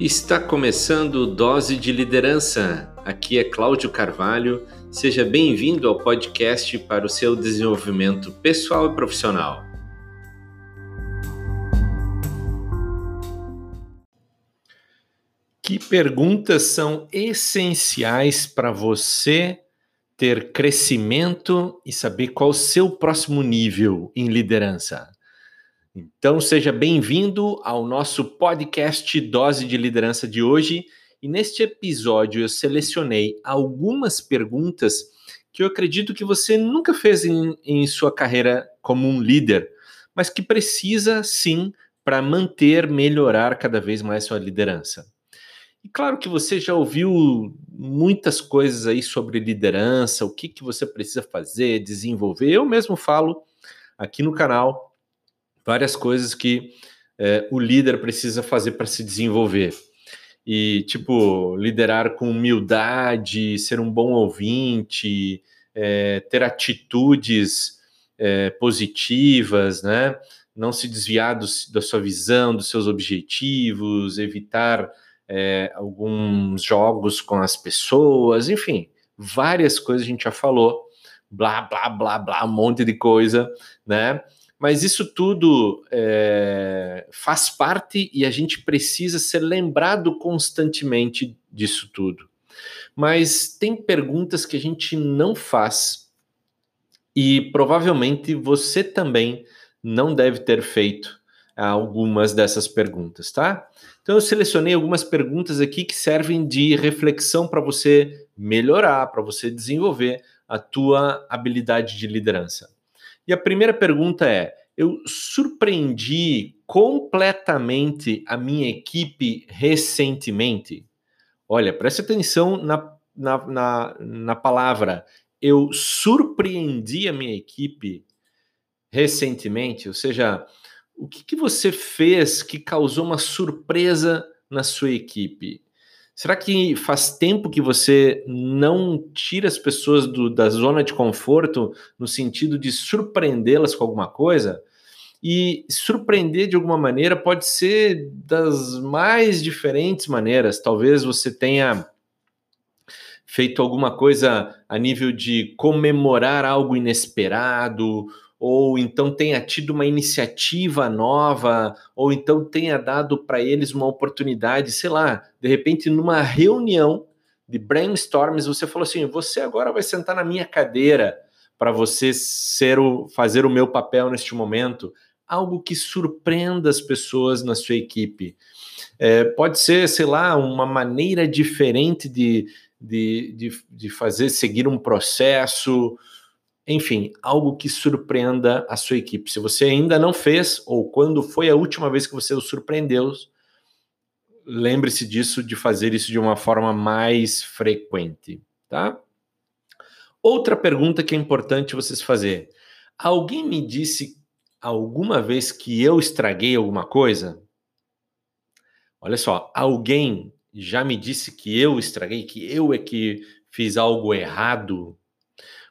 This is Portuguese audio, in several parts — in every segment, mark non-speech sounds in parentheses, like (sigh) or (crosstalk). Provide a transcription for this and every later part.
Está começando Dose de Liderança. Aqui é Cláudio Carvalho. Seja bem-vindo ao podcast para o seu desenvolvimento pessoal e profissional. Que perguntas são essenciais para você ter crescimento e saber qual o seu próximo nível em liderança? Então, seja bem-vindo ao nosso podcast Dose de Liderança de hoje. E neste episódio eu selecionei algumas perguntas que eu acredito que você nunca fez em, em sua carreira como um líder, mas que precisa sim para manter, melhorar cada vez mais sua liderança. E claro que você já ouviu muitas coisas aí sobre liderança, o que, que você precisa fazer, desenvolver. Eu mesmo falo aqui no canal várias coisas que é, o líder precisa fazer para se desenvolver. E, tipo, liderar com humildade, ser um bom ouvinte, é, ter atitudes é, positivas, né? Não se desviar do, da sua visão, dos seus objetivos, evitar é, alguns jogos com as pessoas, enfim, várias coisas a gente já falou, blá, blá, blá, blá, um monte de coisa, né? Mas isso tudo é, faz parte e a gente precisa ser lembrado constantemente disso tudo. Mas tem perguntas que a gente não faz e provavelmente você também não deve ter feito algumas dessas perguntas, tá? Então eu selecionei algumas perguntas aqui que servem de reflexão para você melhorar, para você desenvolver a tua habilidade de liderança. E a primeira pergunta é: eu surpreendi completamente a minha equipe recentemente? Olha, preste atenção na, na, na, na palavra. Eu surpreendi a minha equipe recentemente, ou seja, o que, que você fez que causou uma surpresa na sua equipe? Será que faz tempo que você não tira as pessoas do, da zona de conforto no sentido de surpreendê-las com alguma coisa? E surpreender de alguma maneira pode ser das mais diferentes maneiras. Talvez você tenha feito alguma coisa a nível de comemorar algo inesperado, ou então tenha tido uma iniciativa nova, ou então tenha dado para eles uma oportunidade, sei lá, de repente numa reunião de brainstorms, você falou assim: você agora vai sentar na minha cadeira para você ser o, fazer o meu papel neste momento. Algo que surpreenda as pessoas na sua equipe. É, pode ser, sei lá, uma maneira diferente de, de, de, de fazer seguir um processo, enfim, algo que surpreenda a sua equipe. Se você ainda não fez, ou quando foi a última vez que você o surpreendeu, lembre-se disso, de fazer isso de uma forma mais frequente, tá? Outra pergunta que é importante vocês fazer. Alguém me disse alguma vez que eu estraguei alguma coisa? Olha só, alguém já me disse que eu estraguei, que eu é que fiz algo errado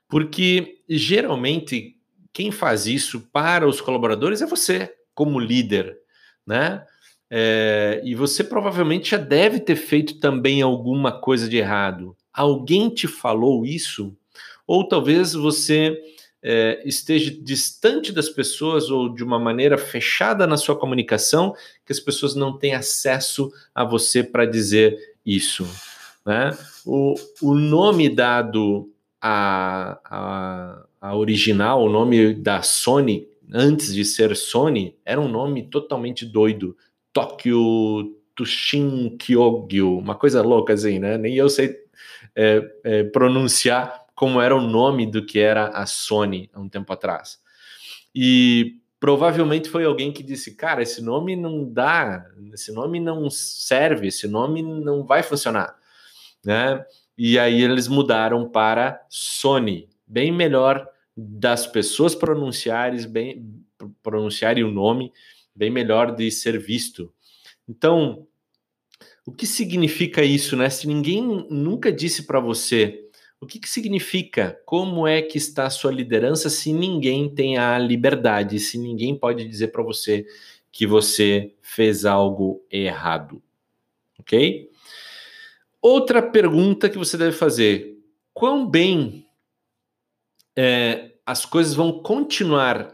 porque geralmente quem faz isso para os colaboradores é você, como líder, né? É, e você provavelmente já deve ter feito também alguma coisa de errado. Alguém te falou isso? Ou talvez você é, esteja distante das pessoas ou de uma maneira fechada na sua comunicação, que as pessoas não têm acesso a você para dizer isso. Né? O, o nome dado a, a, a original, o nome da Sony, antes de ser Sony, era um nome totalmente doido. Tokyo Tushin Kyogyo, uma coisa louca assim, né? Nem eu sei é, é, pronunciar como era o nome do que era a Sony há um tempo atrás. E provavelmente foi alguém que disse: Cara, esse nome não dá, esse nome não serve, esse nome não vai funcionar, né? E aí eles mudaram para Sony, bem melhor das pessoas pronunciarem bem pronunciarem o nome, bem melhor de ser visto. Então, o que significa isso, né? Se ninguém nunca disse para você o que, que significa, como é que está a sua liderança se ninguém tem a liberdade, se ninguém pode dizer para você que você fez algo errado, ok? Outra pergunta que você deve fazer: quão bem é, as coisas vão continuar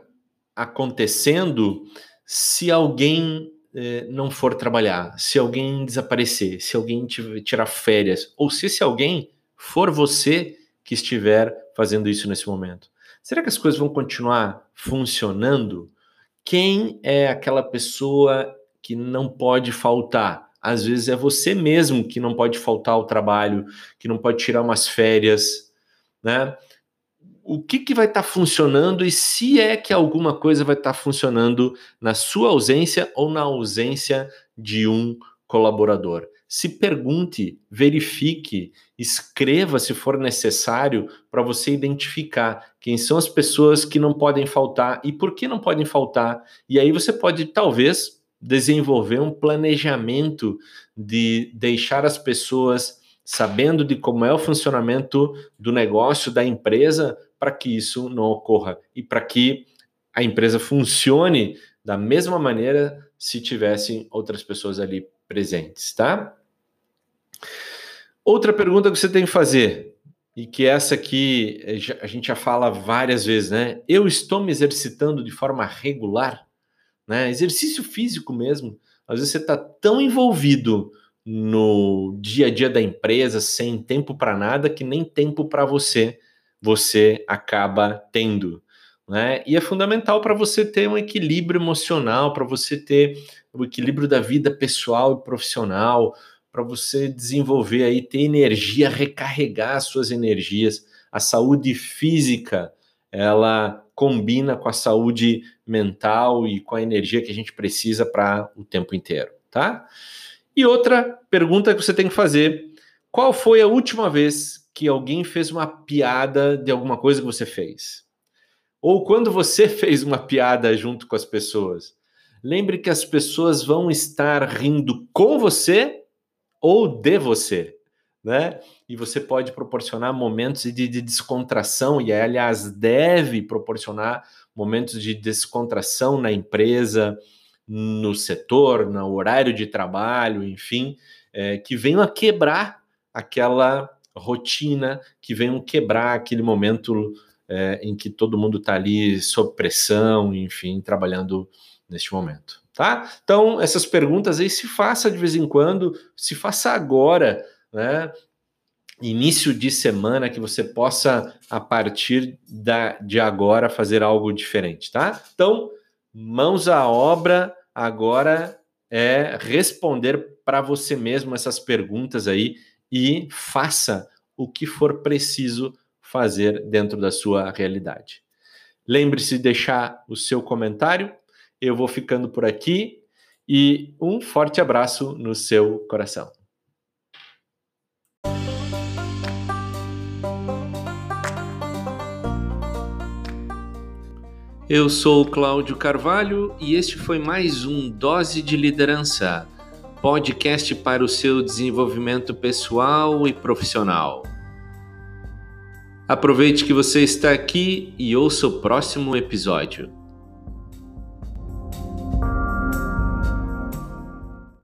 acontecendo se alguém é, não for trabalhar, se alguém desaparecer, se alguém tirar férias, ou se esse alguém for você que estiver fazendo isso nesse momento. Será que as coisas vão continuar funcionando? Quem é aquela pessoa que não pode faltar? Às vezes é você mesmo que não pode faltar ao trabalho, que não pode tirar umas férias, né? O que, que vai estar tá funcionando e se é que alguma coisa vai estar tá funcionando na sua ausência ou na ausência de um colaborador? se pergunte, verifique, escreva se for necessário para você identificar quem são as pessoas que não podem faltar e por que não podem faltar. E aí você pode talvez desenvolver um planejamento de deixar as pessoas sabendo de como é o funcionamento do negócio da empresa para que isso não ocorra e para que a empresa funcione da mesma maneira se tivessem outras pessoas ali presentes, tá? Outra pergunta que você tem que fazer, e que essa aqui eh, a gente já fala várias vezes, né? Eu estou me exercitando de forma regular, né? Exercício físico mesmo. Às vezes você está tão envolvido no dia a dia da empresa, sem tempo para nada, que nem tempo para você você acaba tendo. Né? E é fundamental para você ter um equilíbrio emocional, para você ter o equilíbrio da vida pessoal e profissional, para você desenvolver aí, ter energia, recarregar as suas energias. A saúde física, ela combina com a saúde mental e com a energia que a gente precisa para o tempo inteiro, tá? E outra pergunta que você tem que fazer: qual foi a última vez que alguém fez uma piada de alguma coisa que você fez? Ou quando você (laughs) fez uma piada junto com as pessoas? Lembre que as pessoas vão estar rindo com você ou de você, né? E você pode proporcionar momentos de, de descontração, e aliás, deve proporcionar momentos de descontração na empresa, no setor, no horário de trabalho, enfim, é, que venham a quebrar aquela rotina, que venham quebrar aquele momento é, em que todo mundo está ali sob pressão, enfim, trabalhando neste momento, tá? Então, essas perguntas aí se faça de vez em quando, se faça agora, né? Início de semana que você possa, a partir da, de agora, fazer algo diferente, tá? Então, mãos à obra, agora é responder para você mesmo essas perguntas aí e faça o que for preciso fazer dentro da sua realidade. Lembre-se de deixar o seu comentário, eu vou ficando por aqui e um forte abraço no seu coração. Eu sou Cláudio Carvalho e este foi mais um Dose de Liderança, podcast para o seu desenvolvimento pessoal e profissional. Aproveite que você está aqui e ouça o próximo episódio.